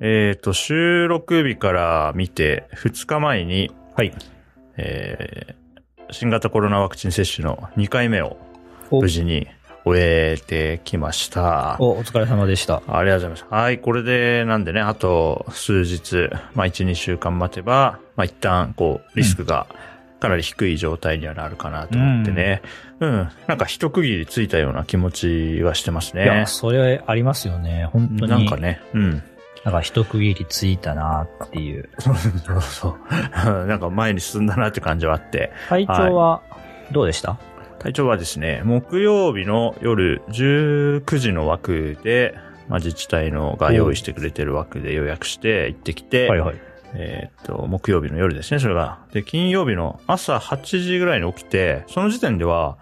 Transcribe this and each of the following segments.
えっ、と、収録日から見て、2日前に、はい。えー新型コロナワクチン接種の2回目をお無事に終えてきました。お、お疲れ様でした。ありがとうございます。はい、これで、なんでね、あと数日、まあ1、2週間待てば、まあ一旦、こう、リスクがかなり低い状態にはなるかなと思ってね。うん、なんか一区切りついたような気持ちはしてますねいや、。それありますよね。本当に。なんか。ね、うん。なんか一区切りついたなっていう。そうそうそう。なんか前に進んだなって感じはあって。体調はどうでした、体調はですね、木曜日の夜19時の枠で、まあ、自治体のが用意してくれてる枠で予約して行ってきて、はいはい。えーっと、木曜日の夜ですね、それが。で、金曜日の朝8時ぐらいに起きて、その時点では、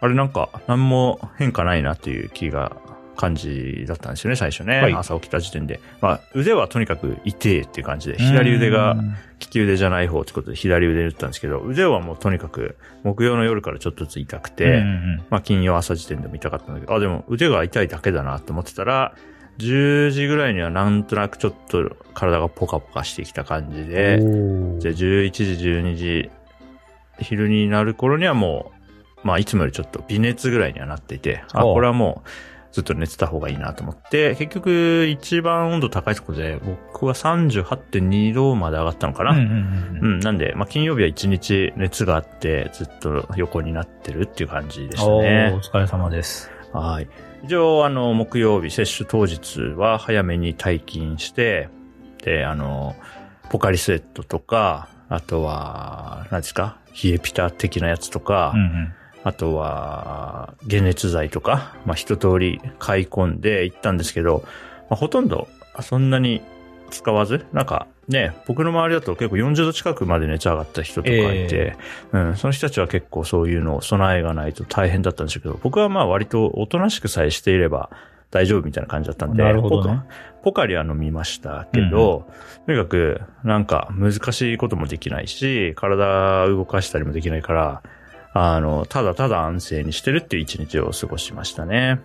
あれなんか、何も変化ないなっていう気が、感じだったんですよね、最初ね。はい。朝起きた時点で。まあ、腕はとにかく痛えっていう感じで、左腕がうん。利き腕じゃない方ってことで左腕で打ったんですけど、腕はもうとにかく木曜の夜からちょっとずつ痛くて、まあ金曜朝時点でも痛かったんだけど、あ、でも腕が痛いだけだなと思ってたら、10時ぐらいにはなんとなくちょっと体がポカポカしてきた感じで、で、11時、12時、昼になる頃にはもう、まあいつもよりちょっと微熱ぐらいにはなっていて、あ、これはもうずっと寝てた方がいいなと思って、結局一番温度高いところで僕は38.2度まで上がったのかな。うんうんうんうん、なんで、まあ、金曜日は一日熱があって、ずっと横になってるっていう感じでしたおーおね。疲れ様です。はい。一応、あの、木曜日、接種当日は早めに退勤して、で、あの、ポカリスエットとか、あとは、何ですか？冷えピタ的なやつとか、うんうん。あとは、解熱剤とか、まあ、一通り買い込んで行ったんですけど、まあ、ほとんどそんなに使わず、なんかね、僕の周りだと結構40度近くまで熱上がった人とかいて、うん、その人たちは結構そういうのを備えがないと大変だったんですけど、僕はまあ割とおとなしくさえしていれば大丈夫みたいな感じだったんで、なるほどね。ポカポカリは飲みましたけど、とにかくなんか難しいこともできないし、体動かしたりもできないから、あの、ただただ安静にしてるっていう一日を過ごしましたね。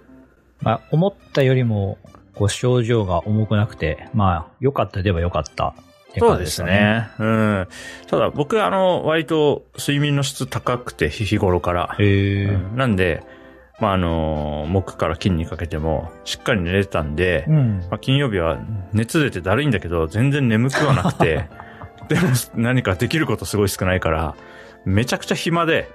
まあ、思ったよりも、こう、症状が重くなくて、まあ、良かったでは良かったってそうですかね。うん。ただ僕、あの、割と睡眠の質高くて、日頃から。へえ。うんなんで、まあ、あの、木から金にかけても、しっかり寝れたんで、うん。まあ、金曜日は熱出てだるいんだけど、全然眠くはなくて、でも何かできることすごい少ないから、めちゃくちゃ暇で、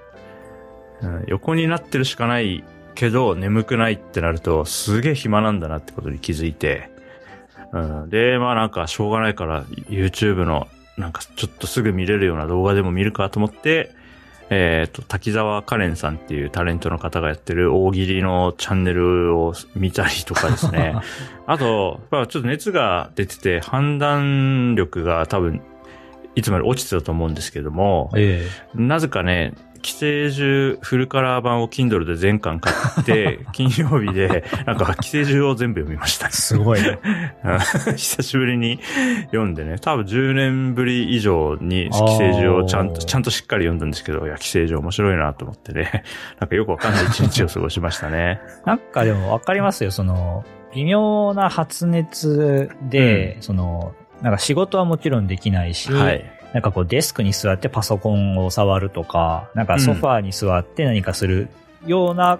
うん。横になってるしかないけど、眠くないってなると、すげえ暇なんだなってことに気づいて、うん、で、まあなんかしょうがないから YouTube のなんかちょっとすぐ見れるような動画でも見るかと思って、えっ、と、滝沢カレンさんっていうタレントの方がやってる大喜利のチャンネルを見たりとかですね。あと、まあちょっと熱が出てて判断力が多分いつまで落ちてたと思うんですけども、え。なぜかね、寄生獣フルカラー版を Kindle で全巻買って、金曜日で、なんか寄生獣を全部読みましたえ。。すごいね。う ん久しぶりに読んでね、多分10年ぶり以上に寄生獣をちゃんと、ちゃんとしっかり読んだんですけど、いや、寄生獣面白いなと思ってね、なんかよくわかんない一日を過ごしましたね。なんかでもわかりますよ、その、微妙な発熱で、その、なんか仕事はもちろんできないし、はい。なんかこうデスクに座ってパソコンを触るとか、なんかソファーに座って何かするような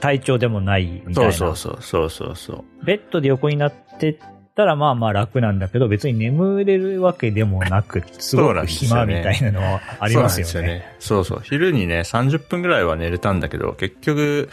体調でもないみたいな。そうそうそう、そうそうそう。ベッドで横になってたらまあまあ楽なんだけど、別に眠れるわけでもなく、すごく暇みたいなのはありますよね。ですよね。そうそう。昼にね、30分ぐらいは寝れたんだけど、結局、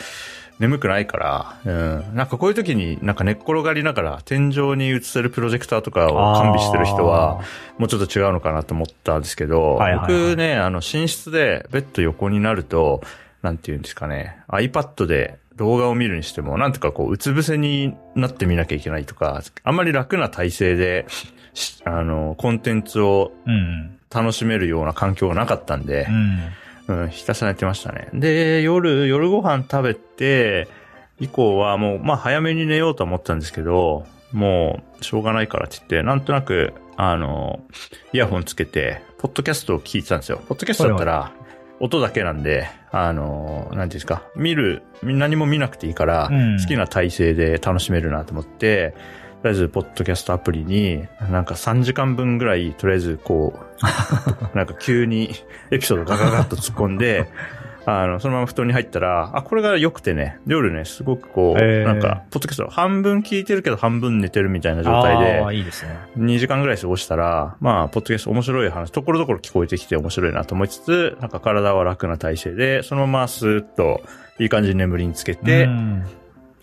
眠くないから、うん。なんかこういう時になんか寝っ転がりながら天井に映せるプロジェクターとかを完備してる人は、もうちょっと違うのかなと思ったんですけど、はいはいはい僕ね、あの、寝室でベッド横になると、なんて言うんですかね、iPad で動画を見るにしても、なんとかこう、うつ伏せになってみなきゃいけないとか、あんまり楽な体勢で、しあの、コンテンツをうん。楽しめるような環境がなかったんでう、ん。うん、ひたすらやってましたね。で、夜、夜ご飯食べて、以降はもう、まあ早めに寝ようと思ったんですけど、もう、しょうがないからって言って、なんとなく、あの、イヤホンつけて、ポッドキャストを聞いてたんですよ。ポッドキャストだったら、音だけなんで、あの、なんていうんですか、見る、何も見なくていいから、うん好きな体勢で楽しめるなと思って、りあえず、ポッドキャストアプリに、なんか3時間分ぐらい、とりあえずこう、なんか急にエピソードガガガッと突っ込んで、あの、そのまま布団に入ったら、あ、これが良くてね、夜ね、すごくこう、なんか、ポッドキャスト半分聞いてるけど半分寝てるみたいな状態であ、あ、いいですね。2時間ぐらい過ごしたら、まあ、ポッドキャスト面白い話、ところどころ聞こえてきて面白いなと思いつつ、なんか体は楽な体勢で、そのままスーッといい感じに眠りにつけて、うん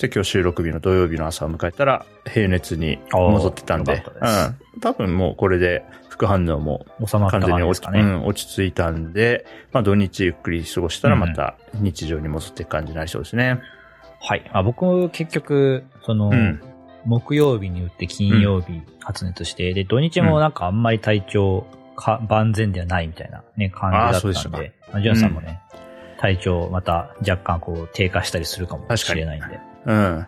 で、今日収録日の土曜日の朝を迎えたら、平熱に戻ってたんでうん。多分もうこれで副反応も完全に落ち,、ね。うん、落ち着いたんで、まあ土日ゆっくり過ごしたらまた日常に戻っていく感じになりそうですね。はい。あ僕、結局、その、うん。木曜日に打って金曜日発熱して、で、土日もなんかあんまり体調か、万全ではないみたいなね、感じだったんで、まあ、ジュンさんもね、体調また若干こう低下したりするかもしれないんで。うん。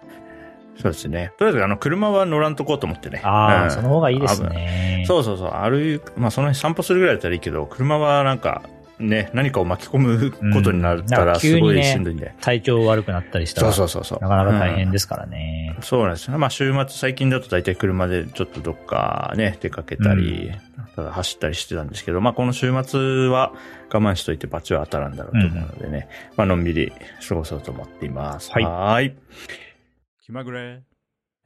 そうですね。とりあえず、あの、車は乗らんとこうと思ってね。ああ、うんその方がいいですね。そうそうそう。歩い、まあ、その辺散歩するぐらいだったらいいけど、車はなんか、ね、何かを巻き込むことになったら、すごいしんどいんで。体調悪くなったりしたそら、うそうそうそう。なかなか大うん変ですからね。そうなんですよ。まあ、週末、最近だと大体車でちょっとどっかね、出かけたり、ただ走ったりしてたんですけど、まあ、この週末は我慢しといて罰は当たらんだろうと思うのでね、まあ、のんびり過ごそうと思っています。はいーい。気まぐれ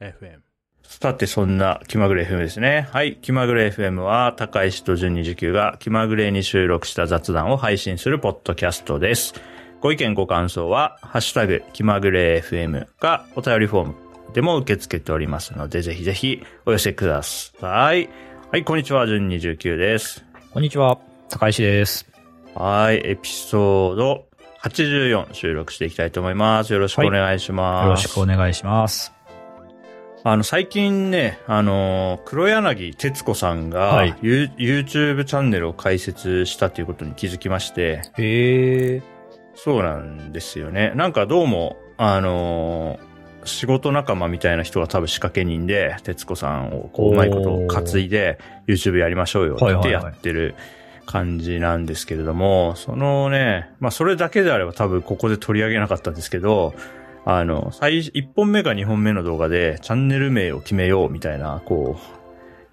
FM。さて、そんな気まぐれ FM ですね。はい。気まぐれ FM は、高石と順29が気まぐれに収録した雑談を配信するポッドキャストです。ご意見ご感想は、ハッシュタグ、気まぐれ FM か、お便りフォームでも受け付けておりますので、ぜひぜひお寄せください。はい、こんにちは、順29です。こんにちは、高石です。はい、エピソード84収録していきたいと思います。よろしくお願いします。よろしくお願いします。あの、最近ね、あの、黒柳徹子さんが、はい YouTube チャンネルを開設したということに気づきまして、へえ。そうなんですよね。なんかどうも、あの仕事仲間みたいな人が多分仕掛け人で、徹子さんをこう、うまいことを担いで、YouTube やりましょうよってはいはいはいやってる感じなんですけれども、そのね、まあそれだけであれば多分ここで取り上げなかったんですけど、あの、最、1本目か2本目の動画でチャンネル名を決めようみたいな、こ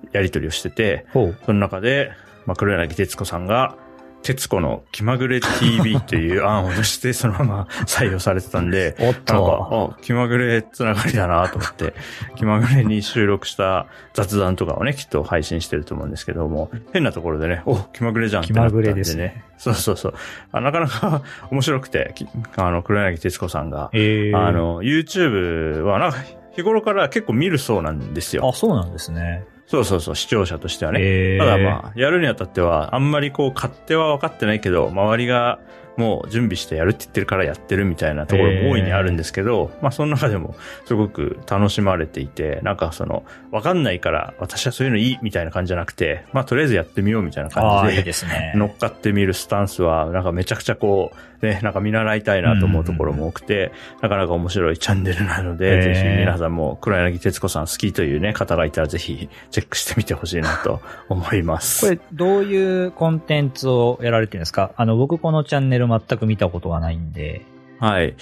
う、やり取りをしてて。その中で、まあ、黒柳徹子さんが、徹子の気まぐれ TV という案を出して、そのまま採用されてたんで、おっなんか、と。あ、気まぐれつながりだなと思って、気まぐれに収録した雑談とかをね、きっと配信してると思うんですけども、変なところでね、お、気まぐれじゃんってなったん気まぐれですね。そうそうそう。あなかなか 面白くて、きあの、黒柳徹子さんが、へえ。あ、の、YouTube はなんか、日頃から結構見るそうなんですよ。あ、そうなんですね。そうそうそう、視聴者としてはね。へえ。ただまあ、やるにあたっては、あんまりこう、勝手は分かってないけど、周りがもう準備してやるって言ってるからやってるみたいなところも大いにあるんですけど、まあその中でもすごく楽しまれていて、なんかその、分かんないから私はそういうのいいみたいな感じじゃなくて、まあとりあえずやってみようみたいな感じで、ですね。乗っかってみるスタンスは、なんかめちゃくちゃこう、ね、なんか見習いたいなと思うところも多くて、なかなか面白いチャンネルなのへで、ーぜひ皆さんも黒柳徹子さん好きというね、方がいたらぜひチェックしてみてほしいなと思います。これ、どういうコンテンツをやられてるんですか？あの、僕このチャンネル全く見たことがないんで。はい。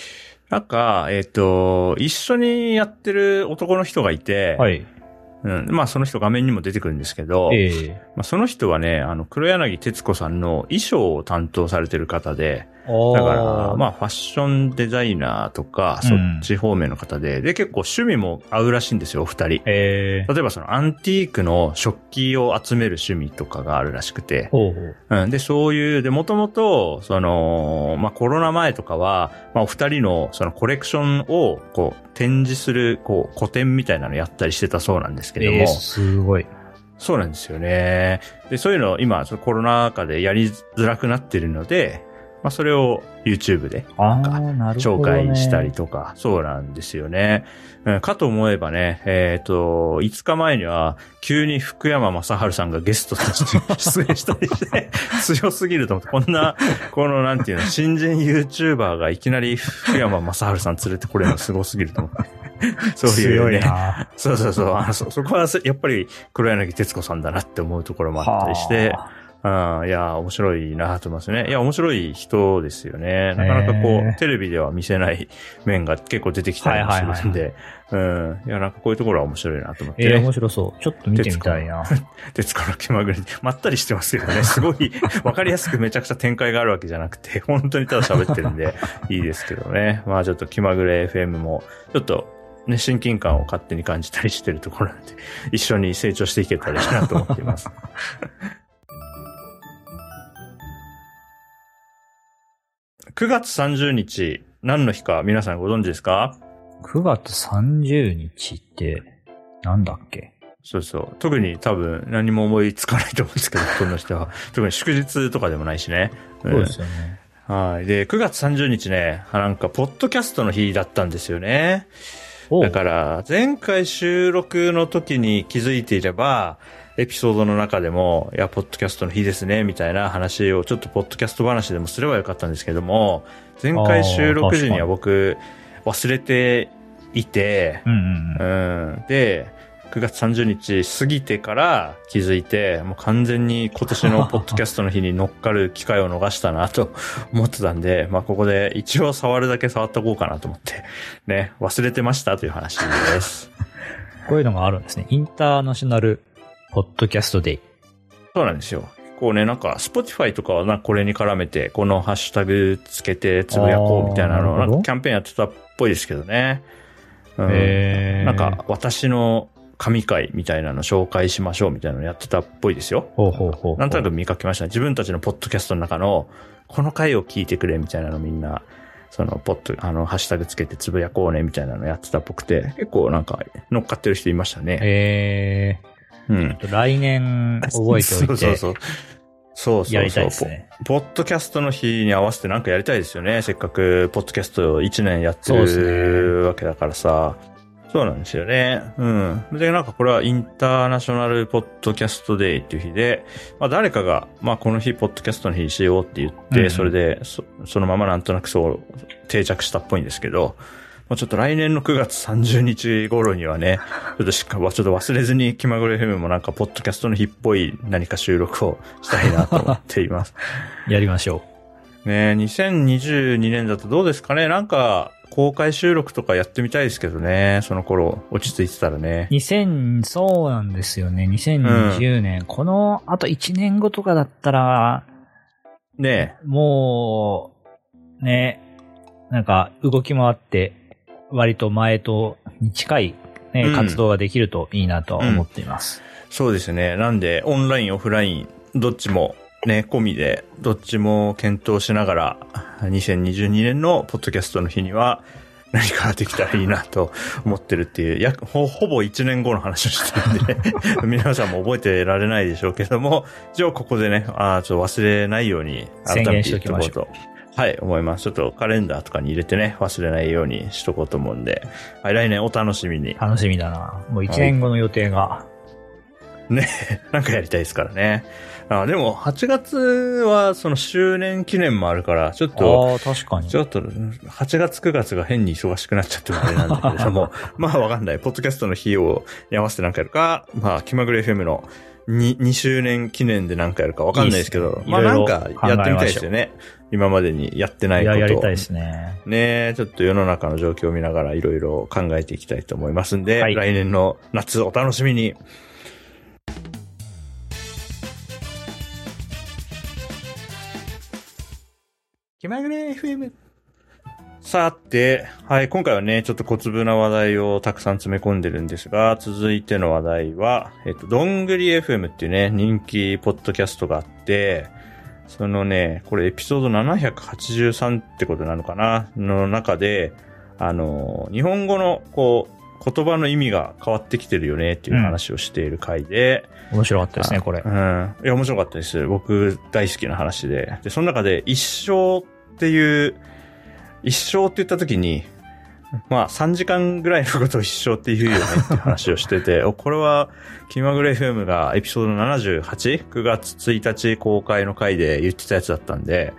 なんか、えっ、と、一緒にやってる男の人がいて、はい。うん、まあその人画面にも出てくるんですけど、ええ。まあ、その人はね、あの、黒柳徹子さんの衣装を担当されてる方で、だだから、まあ、ファッションデザイナーとか、そっち方面の方で、で、結構趣味も合うらしいんですよ、お二人。ええ。例えばそのアンティークの食器を集める趣味とかがあるらしくて、ほうほう。うん、で、そういう、で、もともと、その、まあ、コロナ前とかは、まあ、お二人のそのコレクションを、こう、展示する、こう、個展みたいなのやったりしてたそうなんですけども、ええ、すごい。そうなんですよね。で、そういうのを今、そのコロナ禍でやりづらくなってるので、まあ、それを YouTube で紹ね。介したりとか、そうなんですよね。うんかと思えばね、えっ、と、5日前には、急に福山雅治さんがゲストとして 出演したりして、強すぎると思って、こんな、この、なんていうの、新人 YouTuber がいきなり福山雅治さん連れてこれるのすごすぎると思って。そういう強いね。な。そうそうそう。あのそ、そこはやっぱり黒柳徹子さんだなって思うところもあったりして、はあいや、面白いなと思いますね。いや、面白い人ですよね。なかなかこう、テレビでは見せない面が結構出てきたりもするんで、うん。いや、なんかこういうところは面白いなと思って、えー、ね面白そう。ちょっと見てみたいな。徹子の気まぐれ、まったりしてますけどね、すごい、わかりやすくめちゃくちゃ展開があるわけじゃなくて、本当にただ喋ってるんで、いいですけどね。まあちょっと気まぐれ FM も、ちょっと、ね、親近感を勝手に感じたりしてるところなんで、一緒に成長していけたらいいなと思っています。9月30日、何の日か皆さんご存知ですか？9月30日って、なんだっけ？そうそう。特に多分何も思いつかないと思うんですけど、この人は。特に祝日とかでもないしね。んそうですよね。はい。で、9月30日ね、なんか、ポッドキャストの日だったんですよね。だから、前回収録の時に気づいていれば、エピソードの中でも、いや、ポッドキャストの日ですね、みたいな話を、ちょっとポッドキャスト話でもすればよかったんですけども、前回収録時には僕、忘れていて。で、9月30日過ぎてから気づいて、もう完全に今年のポッドキャストの日に乗っかる機会を逃したなと 思ってたんで、まあここで一応触るだけ触っておこうかなと思って、ね、忘れてましたという話です。こういうのがあるんですね。インターナショナルポッドキャストデイ。そうなんですよ。こうね、なんか、Spotify とかはな、これに絡めて、このハッシュタグつけてつぶやこうみたいなのなんかキャンペーンやってたっぽいですけどね。うんへーなんか、私の神回みたいなの紹介しましょうみたいなのやってたっぽいですよ。ほうほうほう。なんとなく見かけましたね。自分たちのポッドキャストの中の、この回を聞いてくれみたいなのみんな、その、ポッド、あの、ハッシュタグつけてつぶやこうねみたいなのやってたっぽくて、結構なんか乗っかってる人いましたね。えうん。ー、来年覚えておいて。そうそうそう。そうそうそう。やりたいですねポ。ポッドキャストの日に合わせてなんかやりたいですよね。せっかく、ポッドキャスト1年やってるわけだからさ。そうなんですよね。うん。で、なんかこれはインターナショナルポッドキャストデイっていう日で、まあ誰かが、まあこの日ポッドキャストの日にしようって言って、うんうんそれでそ、そのままなんとなくそう定着したっぽいんですけど、もうちょっと来年の9月30日頃にはね、ちょっとしっかり、ちょっと忘れずに気まぐれ FM もなんかポッドキャストの日っぽい何か収録をしたいなと思っています。やりましょね2022年だとどうですかね？なんか公開収録とかやってみたいですけどね。その頃落ち着いてたらねう。。2000、そうなんですよね。2020年。この、あと1年後とかだったら、ねもう、ね、なんか動き回って、割と前とに近い、ねうん活動ができるといいなとは思っています。そうですね。なんで、オンライン、オフライン、どっちもね、込みで、どっちも検討しながら、2022年のポッドキャストの日には、何かできたらいいなと思ってるっていう、やほ、ほぼ1年後の話をしてるんで、皆さんも覚えてられないでしょうけども、一応ここでね、あーちょっと忘れないように、改めて言っておこうと。はい、思います。ちょっとカレンダーとかに入れてね、忘れないようにしとこうと思うんで、はい、来年お楽しみに。楽しみだな。もう1年後の予定が。ね、なんかやりたいですからね。あでも、8月はその周年記念もあるから、ちょっと、ああ、確かに。ちょっと、8月9月が変に忙しくなっちゃってるあれなんだけれど も、まあわかんない。ポッドキャストの日をに合わせて何かやるか、まあ、気まぐれ FM の 2, 2周年記念で何かやるかわかんないですけど、いいまあなんかやってみたいですよね。今までにやってないことを。やりたいですね。ねちょっと世の中の状況を見ながらいろいろ考えていきたいと思いますんで、はい来年の夏お楽しみに。気まぐれ FM。さて、はい、今回はね、ちょっと小粒な話題をたくさん詰め込んでるんですが、続いての話題は、えっと、どんぐり FM っていうね、人気ポッドキャストがあって、そのね、これエピソード783ってことなのかな？の中で、あの、日本語の、こう、言葉の意味が変わってきてるよねっていう話をしている回で、面白かったですね、これう。ん。いや、面白かったです。僕大好きな話で。で、その中で一生っていう、一生って言った時に、まあ3時間ぐらいのことを一生って言うよねって話をしてて、これは気まぐれ FM がエピソード 78?9 月1日公開の回で言ってたやつだったんで、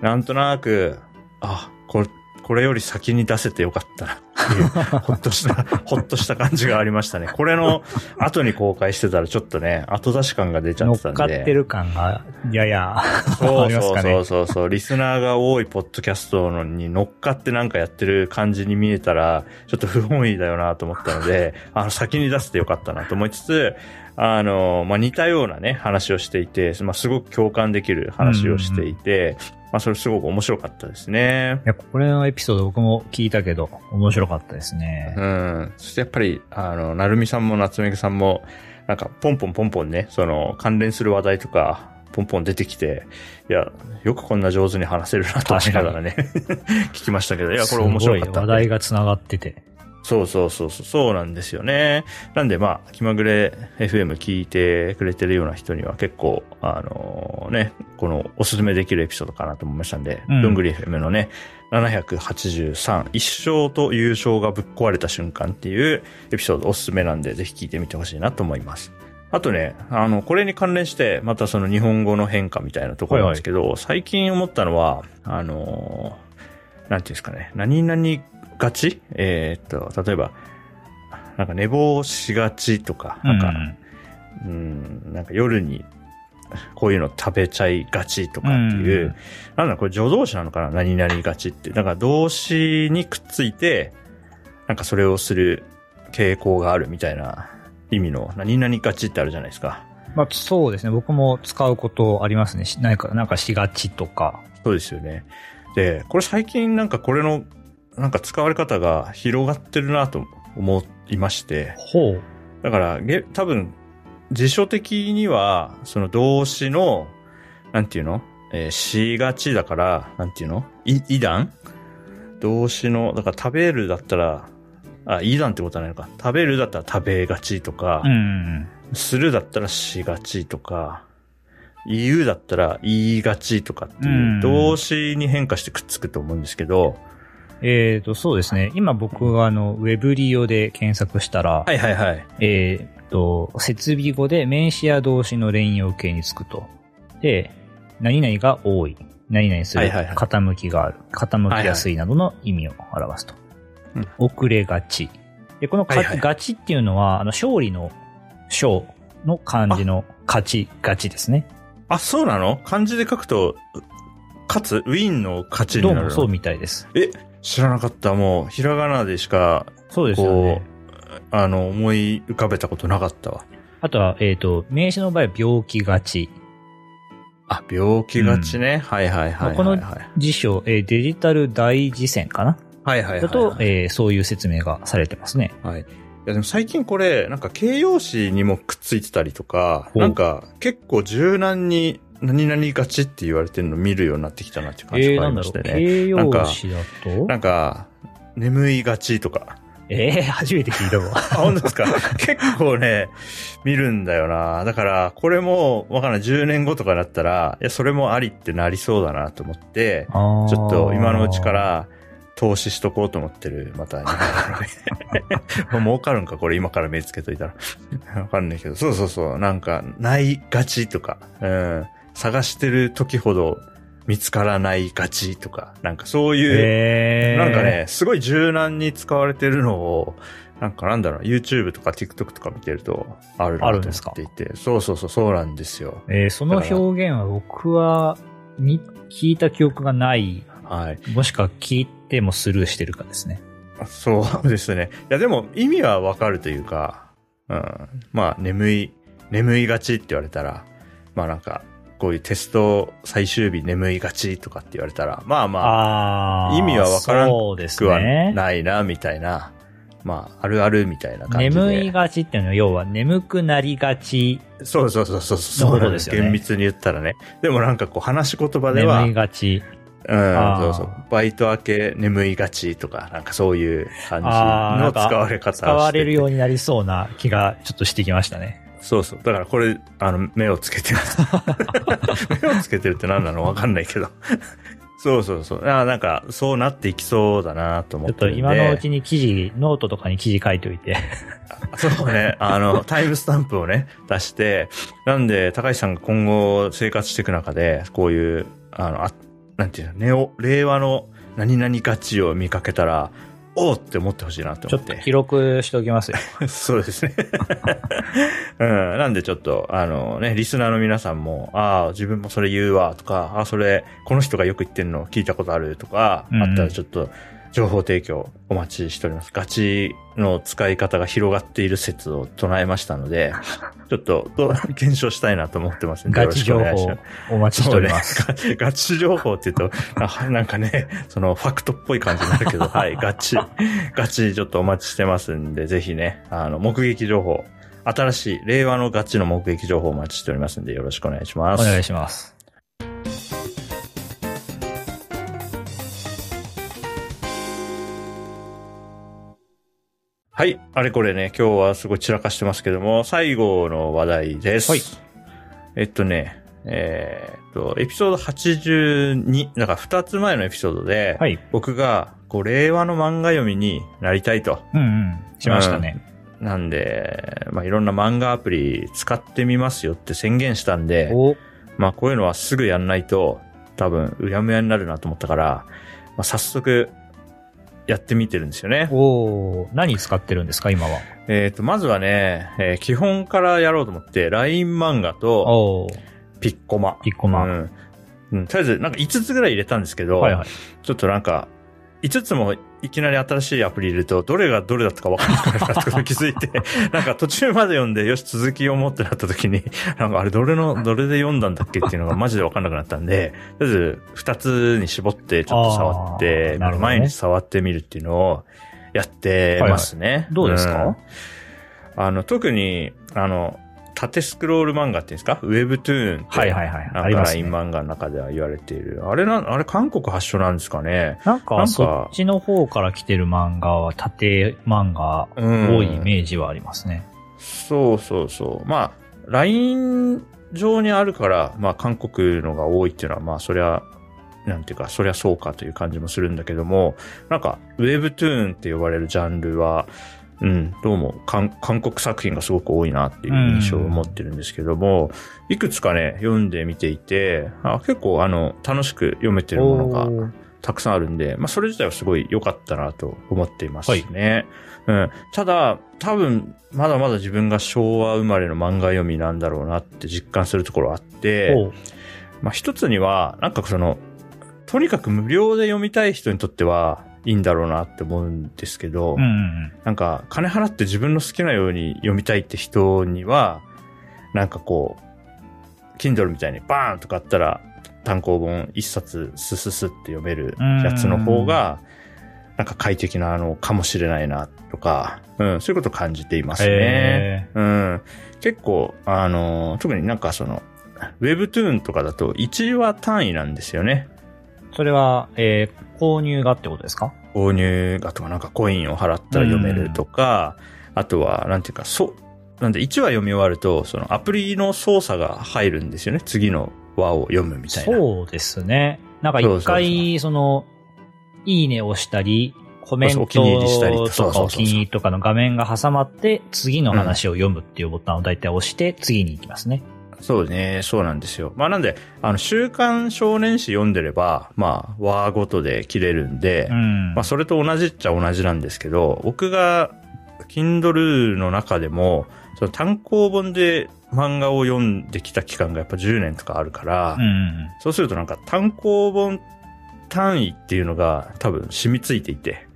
なんとなく、あ、これ、これより先に出せてよかったな。いう、ほっとした、ほっとした感じがありましたね。これの後に公開してたらちょっとね、後出し感が出ちゃ乗ってたんで。っかってる感が、やや、そあうそうそう。そうそう。リスナーが多いポッドキャストのに乗っかってなんかやってる感じに見えたら、ちょっと不本意だよなと思ったので、あの、先に出してよかったなと思いつつ、あの、まあ、似たようなね、話をしていて、まあ、すごく共感できる話をしていて、まあ、それすごく面白かったですね。いや、これのエピソード僕も聞いたけど、面白かったですね。うん。そしてやっぱり、あの、なるみさんも夏目さんも、なんか、ポンポンポンポンね、その、関連する話題とか、ポンポン出てきて、いや、よくこんな上手に話せるなと思いながらね、聞きましたけど、いや、これ面白かったんで。すごい話題が繋がってて。そうそうそうそう、そうなんですよね。なんでまあ、気まぐれ FM 聞いてくれてるような人には結構、あのね、このおすすめできるエピソードかなと思いましたんで、うんどんぐり FM のね、783、一生と優勝がぶっ壊れた瞬間っていうエピソードおすすめなんで、ぜひ聞いてみてほしいなと思います。あとね、あの、これに関連して、またその日本語の変化みたいなところなんですけど、最近思ったのは、あのなんていうんですかね、何々がち？えーっと、例えば、なんか寝坊しがちとか、なんか、うん、なんか夜にこういうの食べちゃいがちとかっていう、うんなんだこれ助動詞なのかな？何々がちって。だから動詞にくっついて、なんかそれをする傾向があるみたいな意味の何々がちってあるじゃないですか。まあ、そうですね。僕も使うことありますね。しなんか、なんかしがちとか。そうですよね。で、これ最近なんかこれの、なんか使われ方が広がってるなと思いまして、ほう。だから、げ多分、辞書的には、その動詞の、なんていうの？えーしがちだから、なんていうの？い、い段動詞の、だから食べるだったら、あ、い段ってことはないのか。食べるだったら食べがちとか、うん。するだったらしがちとか、言うだったら言いがちとかっていううん動詞に変化してくっつくと思うんですけど、えっ、と、そうですね。今僕があの、ウェブリオで検索したら、はいはいはい。えっ、と、設備語で名詞や動詞の連用形につくと。で、何々が多い。何々する。はいはいはい傾きがある。傾きやすいなどの意味を表すと。うん遅れがち。で、このか、はいはいがちっていうのは、あの、勝利の勝の漢字の勝ち、がちですね。あ、そうなの？漢字で書くと、勝つ？ウィンの勝ちになるの？どうもそうみたいです。え、知らなかった。もう、ひらがなでしか、そうですよこね。う、あの、思い浮かべたことなかったわ。あとは、えっ、と、名詞の場合は病気がち。あ、病気がちね。はいはいはいはい、はい。この辞書、えーデジタル大辞典かな？はいはいはい、だと、えーそういう説明がされてますね。はい。いやでも最近これ、なんか形容詞にもくっついてたりとか、なんか結構柔軟に何々がちって言われてるの見るようになってきたなって感じえー、があ。りましてね。形容詞だと？なんか、眠いがちとか。えー、初めて聞いたわ。あ、本当ですか？結構ね、見るんだよな。だから、これも、わかんない。10年後とかだったら、いや、それもありってなりそうだなと思って、ちょっと今のうちか、ら投資しとこうと思ってる、また 儲かるんか、これ今から目つけといたら。わかんないけど、そうそうそう、なんか、ないがちとか、うん、探してる時ほど見つからないがちとか、なんかそういう、えー、なんかね、すごい柔軟に使われてるのを、なんかなんだろう、YouTube とか TikTok とか見てると、あるなとあるんですか？思っていて、そうそうそう、そうなんですよ。えーその表現は僕は、み、聞いた記憶がない。はい。もしくは聞いてもスルーしてるかですね。そうですね。いや、でも意味はわかるというか、うん。まあ、眠い、眠いがちって言われたら、まあなんか、こういうテスト最終日眠いがちとかって言われたら、まあまあ、あー意味はわからんくはね。ないな、みたいな。まあ、あるあるみたいな感じで。眠いがちっていうのは、要は眠くなりがち、そうそうそうそう。そうですよね厳密に言ったらね。でもなんかこう話し言葉では、眠いがち。うん、そうそう。バイト明け眠いがちとか、なんかそういう感じの使われ方をしてて使われるようになりそうな気がちょっとしてきましたね。そうそう。だからこれ、あの、目をつけてる。目をつけてるって何なのわかんないけど。そうそうそう。あーなんか、そうなっていきそうだなと思ちょってとっるんで。今のうちに記事、ノートとかに記事書いておいて。そうね。あの、タイムスタンプをね、出して、なんで、高橋さんが今後生活していく中で、こういう、あの、あなんていうの、ネオ、令和の何々ガチを見かけたら、おおって思ってほしいなと思って。ちょっと記録しておきますよ。そうですね。うん。なんでちょっと、あのね、リスナーの皆さんも、ああ、自分もそれ言うわとか、ああ、それ、この人がよく言ってるの聞いたことあるとか、うんうんあったらちょっと、情報提供お待ちしております。ガチの使い方が広がっている説を唱えましたので、ちょっと、検証したいなと思ってますんで、ガチ情よろしくお願いします報お待ちしております。ね。ガ ガチ情報って言うと、あなんかね、そのファクトっぽい感じになるけど、はい、ガチ、ガチちょっとお待ちしてますんで、ぜひね、あの、目撃情報、新しい、令和のガチの目撃情報をお待ちしておりますんで、よろしくお願いします。お願いします。はい、あれこれね、今日はすごい散らかしてますけども、最後の話題です。はいえっとね、えーっと、エピソード82、だから2つ前のエピソードで、はい。僕が、こう、令和の漫画読みになりたいと。うんうん。しましたね。なんで、まあ、いろんな漫画アプリ使ってみますよって宣言したんで、おまあ、こういうのはすぐやんないと、多分、うやむやになるなと思ったから、まあ、早速、やってみてるんですよね。おー何使ってるんですか、今は？えっ、と、まずはね、えー基本からやろうと思って、LINE 漫画と、ピッコマ。ピッコマ。うん。うん、とりあえず、なんか5つぐらい入れたんですけど、はいはい。ちょっとなんか、5つもいきなり新しいアプリ入れると、どれがどれだったか分からなくなってことに気づいて、なんか途中まで読んで、よし、続き読もうってなった時に、なんかあれ、どれの、どれで読んだんだっけっていうのがマジで分かんなくなったんで、とりあえず2つに絞って、ちょっと触っあてね。毎日触ってみるっていうのをやってますね。どうですか、ん。あの、特に、あの、縦スクロール漫画っていうんですか？ウェブトゥーンって。はいはいはい。なんかあります LINE ね。漫画の中では言われている。あれな、あれ韓国発祥なんですかね？なんか、なんかそっちの方から来てる漫画は縦漫画うん多いイメージはありますね。そうそうそう。まあ、LINE 上にあるから、まあ韓国のが多いっていうのは、まあそりゃ、なんていうか、そりゃそうかという感じもするんだけども、なんか、ウェブトゥーンって呼ばれるジャンルは、うん、どうも韓韓国作品がすごく多いなっていう印象を持ってるんですけども、いくつかね、読んでみていて、あ結構あの、楽しく読めてるものがたくさんあるんで、まあ、それ自体はすごい良かったなと思っていますね。うん。ただ、多分、まだまだ自分が昭和生まれの漫画読みなんだろうなって実感するところあって、まあ、一つには、なんかその、とにかく無料で読みたい人にとってはいいんだろうなって思うんですけど、うんうんなんか、金払って自分の好きなように読みたいって人には、なんかこう、Kindle みたいにバーンと買ったら、単行本一冊スススって読めるやつの方が、なんか快適なのかもしれないな、とか、うん、そういうことを感じていますね。へうん。結構、あの、特になんかその、Webtoon とかだと1話単位なんですよね。ーそれは、えー購入がってことですか？購入がとかなんかコインを払ったら読めるとか、あとは、なんていうか、そう、なんで1話読み終わると、そのアプリの操作が入るんですよね。次の話を読むみたいな。そうですね。なんか一回、その、いいねをしたり、コメントそうお気に入りしたりとかお気に入りとかの画面が挟まって、次の話を読むっていうボタンを大体押して、次に行きますね。そうね、そうなんですよ。まあなんで、あの、週刊少年誌読んでれば、まあ、話ごとで切れるんで、うん。まあそれと同じっちゃ同じなんですけど、僕が Kindle の中でも、その単行本で漫画を読んできた期間がやっぱ10年とかあるから、うんうんそうするとなんか単行本単位っていうのが多分染みついていて、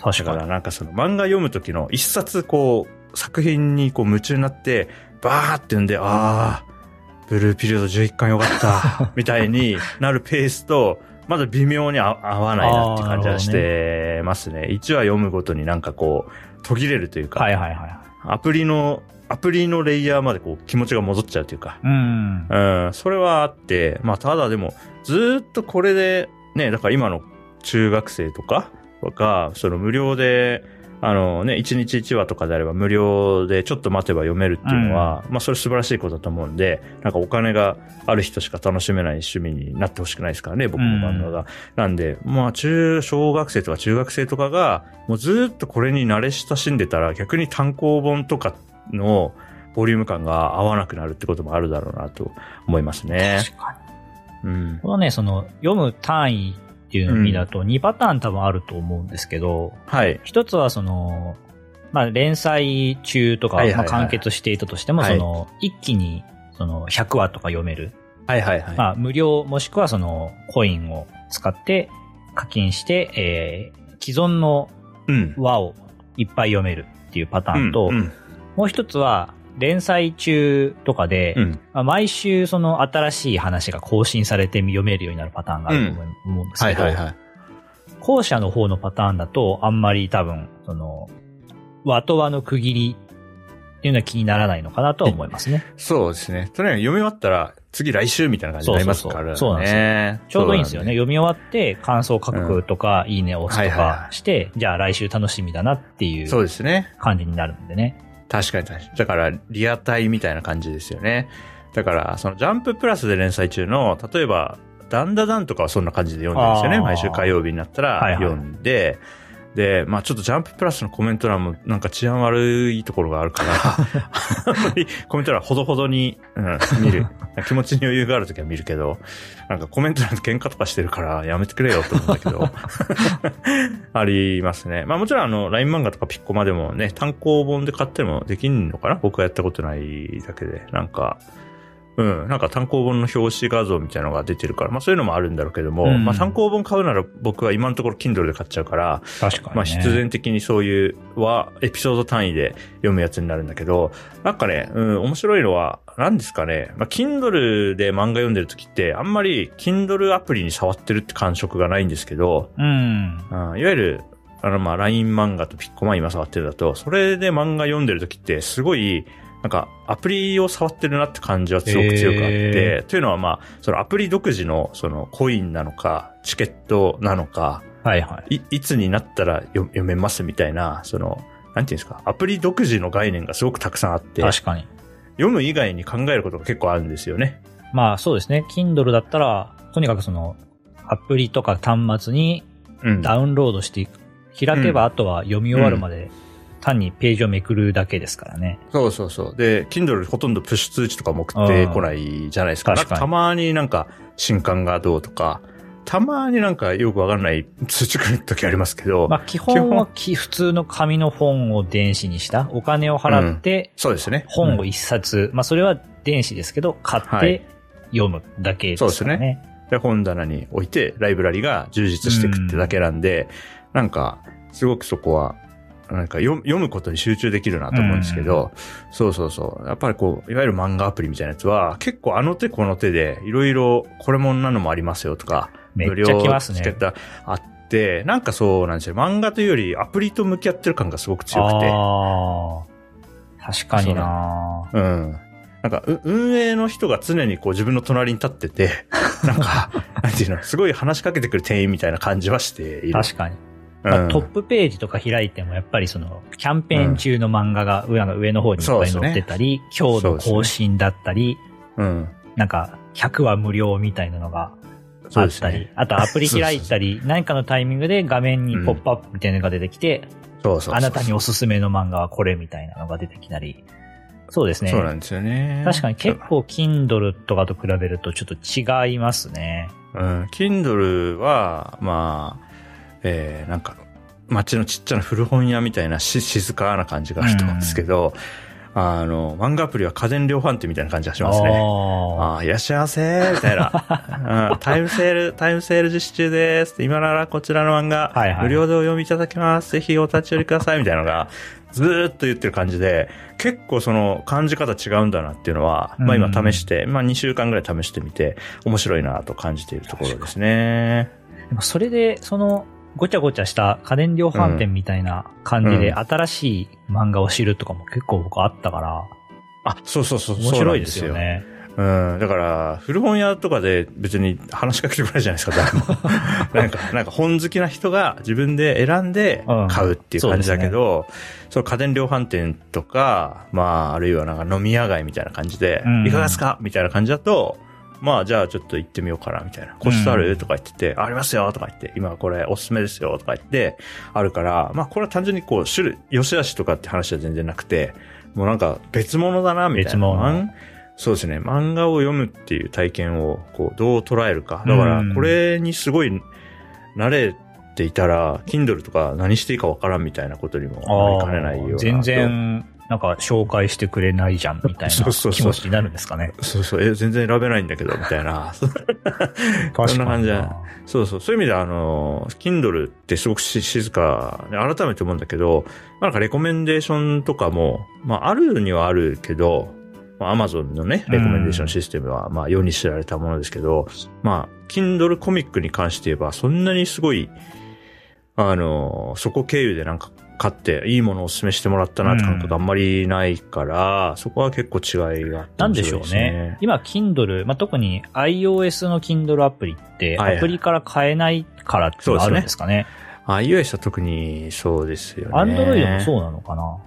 確かに。だからなんかその漫画読む時の一冊こう作品にこう夢中になってバーって読んで、ああ、ブルーピリオド11巻よかった、みたいになるペースと、まだ微妙に合合わないなって感じはしてますね。1話読むごとになんかこう途切れるというか、はいはいはい。アプリの、アプリのレイヤーまでこう気持ちが戻っちゃうというか、うん。うん、それはあって、まあ、ただでも、ずーっとこれで、ね、だから今の中学生とかが、その無料で、あのね、1日1話とかであれば無料でちょっと待てば読めるっていうのは、まあそれ素晴らしいことだと思うんで、なんかお金がある人しか楽しめない趣味になってほしくないですからね、僕の漫画が。なんで、まあ中、小学生とか中学生とかが、もうずーっとこれに慣れ親しんでたら逆に単行本とかのボリューム感が合わなくなるってこともあるだろうなと思いますね。確かに。うん。このね、その、読む単位っていうのを見だと2パターン多分あると思うんですけど、はい。一つはその、まあ連載中とか、はいはいはいまあ完結していたとしても、はいその、一気にその100話とか読める。はいはいはい。まあ無料もしくはそのコインを使って課金して、えー、既存のうん。輪をいっぱい読めるっていうパターンと、うん。もう一つは連載中とかで、うん。まあ毎週その新しい話が更新されて読めるようになるパターンがあると思うんですけど、はいはいはい。後者の方のパターンだとあんまり多分、その、和と和の区切りっていうのは気にならないのかなとは思いますね。そうですね。とにかく読み終わったら、次来週みたいな感じになりますからね。そうなんですちょうどいいんですよね。読み終わって感想書くとか、いいね押すとかして、じゃあ来週楽しみだなっていなんでそううですね。感じになるんでね。確かに確かに。だから、リアタイみたいな感じですよね。だから、そのジャンププラスで連載中の、例えば、ダンダダンとかはそんな感じで読んでるんですよね。毎週火曜日になったらはいはい読んで、で、まあちょっとジャンププラスのコメント欄もなんか治安悪いところがあるから、あんまりコメント欄ほどほどに、うん、見る。気持ちに余裕があるときは見るけど、なんかコメント欄で喧嘩とかしてるからやめてくれよと思うんだけど、ありますね。まあもちろんあの、LINE 漫画とかピッコマでもね、単行本で買ってもできんのかな？僕はやったことないだけで。なんか、うん、なんか単行本の表紙画像みたいなのが出てるから、まあそういうのもあるんだろうけども、うんまあ単行本買うなら僕は今のところ Kindle で買っちゃうから、確かに、ね。まあ必然的にそういうはエピソード単位で読むやつになるんだけど、なんかね、うん、面白いのは、何ですかね、まあ Kindle で漫画読んでる時って、あんまり Kindle アプリに触ってるって感触がないんですけど、うん。うんいわゆる、あの、まあ、LINE 漫画とピッコマ今触ってるだと、それで漫画読んでる時って、すごい、なんか、アプリを触ってるなって感じはすごく強くあって、というのはまあ、そのアプリ独自の、その、コインなのか、チケットなのか、はいはい。い、いつになったら読読めますみたいな、その、なんていうんですか、アプリ独自の概念がすごくたくさんあって、確かに。読む以外に考えることが結構あるんですよね。まあそうですね。Kindle だったら、とにかくその、アプリとか端末にうん。ダウンロードしていく。開けばあとは読み終わるまで、単にページをめくるだけですからね。そうそうそう。で、Kindle ほとんどプッシュ通知とかも送ってこないじゃないですか。確かたまになんか新刊がどうとか、たまになんかよくわかんない通知来る時ありますけど、まあ基本はき普通の紙の本を電子にした。お金を払って、そうですね。本を一冊、まあそれは電子ですけど、買ってはい読むだけですからね。で、本棚に置いて、ライブラリが充実していくってだけなんで、なんか、すごくそこは、なんか読読むことに集中できるなと思うんですけど、そうそうそう。やっぱりこう、いわゆる漫画アプリみたいなやつは、結構あの手この手で、いろいろ、これもんなのもありますよとか、めっちゃ来ますね無料チケットあって、なんかそうなんですよ。漫画というより、アプリと向き合ってる感がすごく強くて。ああ。確かになうん。なんか、う運営の人が常にこう自分の隣に立ってて、なんか、なんていうの、すごい話しかけてくる店員みたいな感じはしている。確かに。うんまあトップページとか開いても、やっぱりその、キャンペーン中の漫画が上の上の方にいっぱい載ってたり、今日の更新だったり、うん。なんか、100話無料みたいなのがあったり、ね。あとアプリ開いたり、何かのタイミングで画面にポップアップみたいなのが出てきて、そうそうそう。あなたにおすすめの漫画はこれみたいなのが出てきたり、そうですね。そうなんですよね。確かに結構 Kindle とかと比べるとちょっと違いますね。うん。Kindle は、まあ、えー、なんか、街のちっちゃな古本屋みたいなし静かな感じがあると思うんですけど、あの、漫画アプリは家電量販店みたいな感じがしますね。あああ、いらっしゃいませみたいな、うん。タイムセール、タイムセール実施中です。今ならこちらの漫画、はいはい無料でお読みいただけます。ぜひお立ち寄りください。みたいなのが、ずーっと言ってる感じで、結構その感じ方違うんだなっていうのは、まあ今試して、まあ2週間ぐらい試してみて、面白いなと感じているところですね。それで、その、ごちゃごちゃした家電量販店みたいな感じで、うん。新しい漫画を知るとかも結構僕あったから、あ、そうそうそう、面白いですよね。うん、だから、古本屋とかで別に話しかけてこないじゃないですか、誰も。なんか、なんか本好きな人が自分で選んで買うっていう感じだけど、そう家電量販店とか、まあ、あるいはなんか飲み屋街みたいな感じで、うん。いかがですか？みたいな感じだと、まあ、じゃあちょっと行ってみようかな、みたいな。個室ある、とか言ってて、ありますよとか言って、今これおすすめですよとか言って、あるから、まあ、これは単純にこう、種類、良し悪しとかって話は全然なくて、もうなんか別物だな、みたいな。別物漫そうですね。漫画を読むっていう体験を、こう、どう捉えるか。だからうん、これにすごい、慣れていたら、Kindle とか何していいかわからんみたいなことにもなりかねないような。全然、なんか紹介してくれないじゃんみたいな気持ちになるんですかね？そうそう、え、全然選べないんだけど、みたいな。そんな感じだ。そうそう、そういう意味であの、Kindle ってすごくし静かで、改めて思うんだけど、まあなんかレコメンデーションとかも、まああるにはあるけど、まあ Amazon のね、レコメンデーションシステムは、まあ世に知られたものですけど、まあ、Kindle コミックに関して言えば、そんなにすごい、あの、そこ経由でなんか買っていいものをお勧めしてもらったなって感覚があんまりないから、そこは結構違いがあってなんでしょうね。今、Kindle、まあ、特に iOS の Kindle アプリって、はいはいアプリから買えないからっていうあるんですかね？iOS は特にそうですよね。Android もそうなのかな？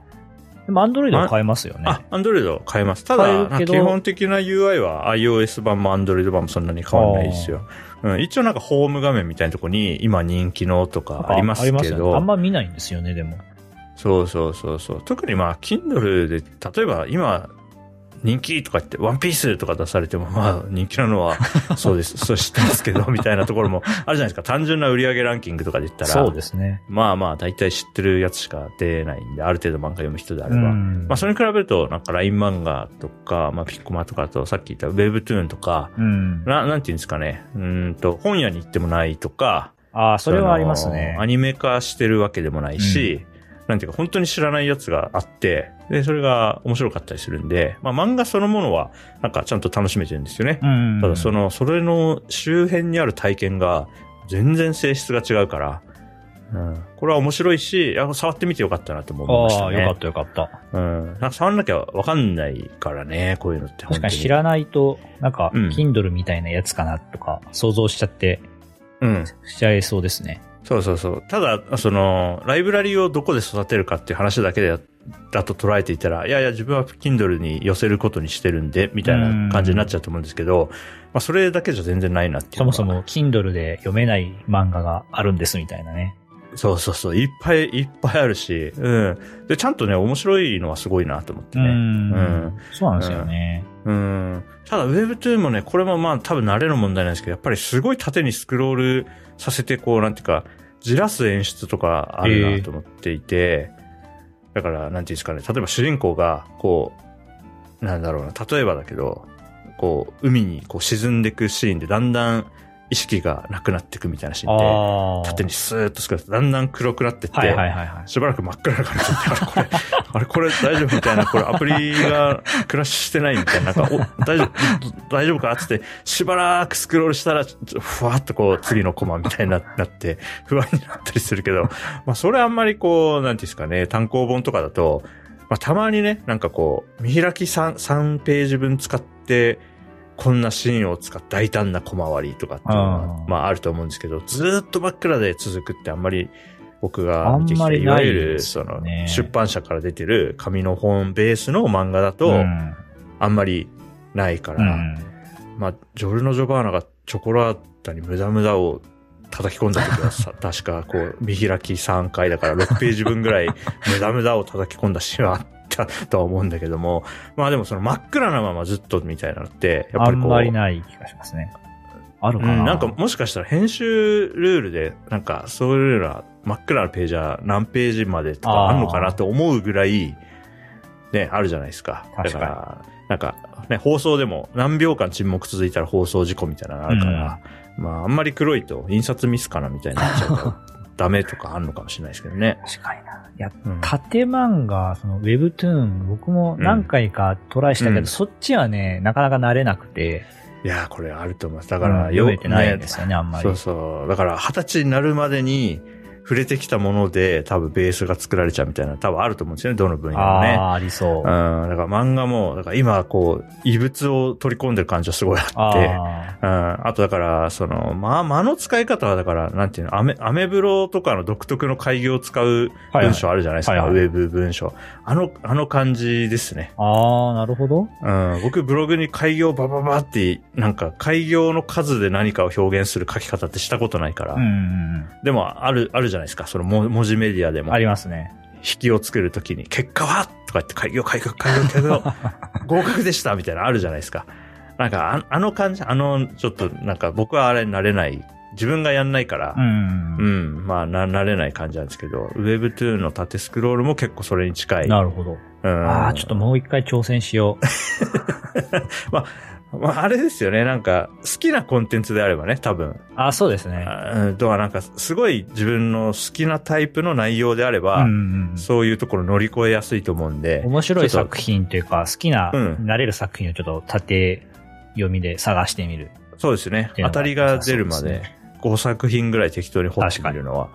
でも Android は買えますよね。あ、Android 買えます。ただ、買えるけど基本的な UI は iOS 版も Android 版もそんなに変わんないですよ。うん、一応なんかホーム画面みたいなとこに今人気のとかありますけよね。ど、あんま見ないんですよね、でも。そうそうそうそう。特にまあ、Kindle で、例えば今、人気とか言って、ワンピースとか出されても、まあ、人気なのは、そうです、そう知ってますけど、みたいなところもあるじゃないですか。単純な売上ランキングとかで言ったら、そうですね。まあまあ、大体知ってるやつしか出ないんで、ある程度漫画読む人であれば。うんまあ、それに比べると、なんか LINE 漫画とか、まあ、ピッコマとかと、さっき言った Webtoon とか、うん。ななんていうんですかね。うーんと、本屋に行ってもないとか、ああ、それはありますねの。アニメ化してるわけでもないし、なんていうか本当に知らないやつがあって、で、それが面白かったりするんで、まあ漫画そのものはなんかちゃんと楽しめてるんですよね。うん。ただその、それの周辺にある体験が全然性質が違うから、うん、これは面白いし、触ってみてよかったなと思いましああ、たね。よかったよかった。うん。なんか触んなきゃわかんないからね、こういうのって。確かに知らないと、なんか、うん Kindle みたいなやつかなとか、想像しちゃって、うん。しちゃいそうですね。そうそうそう。ただ、その、ライブラリをどこで育てるかっていう話だけで、だと捉えていたら、いやいや、自分は Kindle に寄せることにしてるんで、みたいな感じになっちゃうと思うんですけど、まあ、それだけじゃ全然ないなっていうそもそも Kindle で読めない漫画があるんですみたいなね。そうそうそう。いっぱいいっぱいあるし、うん。で、ちゃんとね、面白いのはすごいなと思ってね。うんうんそうなんですよね。うん。ただ、Webtoon もね、これもまあ多分慣れの問題なんですけど、やっぱりすごい縦にスクロールさせて、こう、なんていうか、じらす演出とかあるなと思っていて、だから、なんていうんですかね、例えば主人公が、こう、なんだろうな、例えばだけど、こう、海にこう沈んでいくシーンで、だんだん意識がなくなっていくみたいなシーンで。縦にスーッとスクロールだんだん黒くなってって、はいはいはいはい。しばらく真っ暗な感じで、あれこれ、あれこれ大丈夫みたいな、これアプリがクラッシュしてないみたいな、なんか、お、大丈夫、大丈夫かつって、しばらくスクロールしたら、ふわっとこう、次のコマみたいにななって、不安になったりするけど、まあ、それあんまりこう、なんていうんですかね、単行本とかだと、まあ、たまにね、なんかこう、見開き 3, 3ページ分使って、こんなシーンを使った大胆な小回りとかっていうのはまああると思うんですけど、ずーっと真っ暗で続くってあんまり僕が見てきた、あんまりないいわゆる、その、ね出版社から出てる紙の本ベースの漫画だと、うん。あんまりないから、うん。まあ、ジョルノ・ジョバーナがチョコラータに無駄無駄を叩き込んだ時はさ、確かこう、見開き3回だから6ページ分ぐらい無駄無駄を叩き込んだシーンはあったとは思うんだけども、まあでもその真っ暗なままずっとみたいなのって、やっあんぱりこう、まりない気がしますね。あるかな、うん、なんかもしかしたら編集ルールで、なんかそういうような真っ暗なページは何ページまでとかあるのかなと思うぐらい、ね、あるじゃないですか。確かにだから、なんか、ね、放送でも何秒間沈黙続いたら放送事故みたいなのあるから、まああんまり黒いと印刷ミスかなみたいになっちゃう ダメとかあるのかもしれないですけどね。確かにな。いや、うん縦漫画、その Webtoon、僕も何回かトライしたけど、うんそっちはね、なかなか慣れなくて、いやー、これあると思います。だだから、読めてないんですよね、あんまり。そうそう。だから、二十歳になるまでに触れてきたもので、多分ベースが作られちゃうみたいな、多分あると思うんですよね、どの分野もね。ああ、ありそう。うん。だから漫画も、だから今、こう、異物を取り込んでる感じはすごいあって。あうん。あとだから、その、まあ、間の使い方は、だから、なんていうの、アメ、アメブロとかの独特の開業を使うはい文章あるじゃないですか、はいはいウェブ文章。あの、あの感じですね。あ、ああ、なるほど。うん。僕、ブログに開業バババって、なんか、開業の数で何かを表現する書き方ってしたことないから。うんうんでも、ある、あるじゃないですか。その文文字メディアでうん。もあ。りますね。引きを作るときに、結果はとか言って、開業、開業、開業、開業、合格でしたみたいなのあるじゃないですか。なんかあ、あの感じ、あの、ちょっと、なんか僕はあれになれない自分がやんないから、うんう。ん、まあな、慣れない感じなんですけど、Webtoon の縦スクロールも結構それに近い。なるほど。うん、ああ、ちょっともう一回挑戦しよう。まあ、あれですよね、なんか、好きなコンテンツであればね、多分。あそうですね。あとはなんか、すごい自分の好きなタイプの内容であれば、うんうんそういうところ乗り越えやすいと思うんで。面白い作品というか、好きな、うん慣れる作品をちょっと縦読みで探してみる。そうですね。当たりが出るまで良さそうです、5作品ぐらい適当に掘ってみるのは、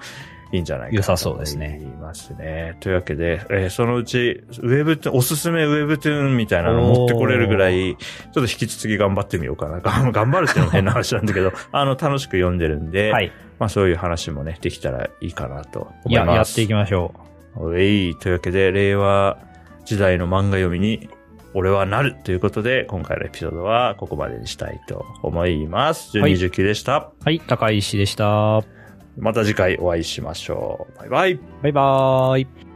いいんじゃないかな良さそうですねいますね。というわけで、えーそのうち、ウェブトゥおすすめウェブトゥーンみたいなの持ってこれるぐらい、ちょっと引き続き頑張ってみようかな。頑 頑張るっていうのも変な話なんだけど、あの、楽しく読んでるんで、はい。まあそういう話もね、できたらいいかなと思います。やっていきましょうえい。というわけで、令和時代の漫画読みに、俺はなるということで、今回のエピソードはここまでにしたいと思います。はい12、19でした。う。はい、高石でした。また次回お会いしましょう。バイバイ。バイバイ。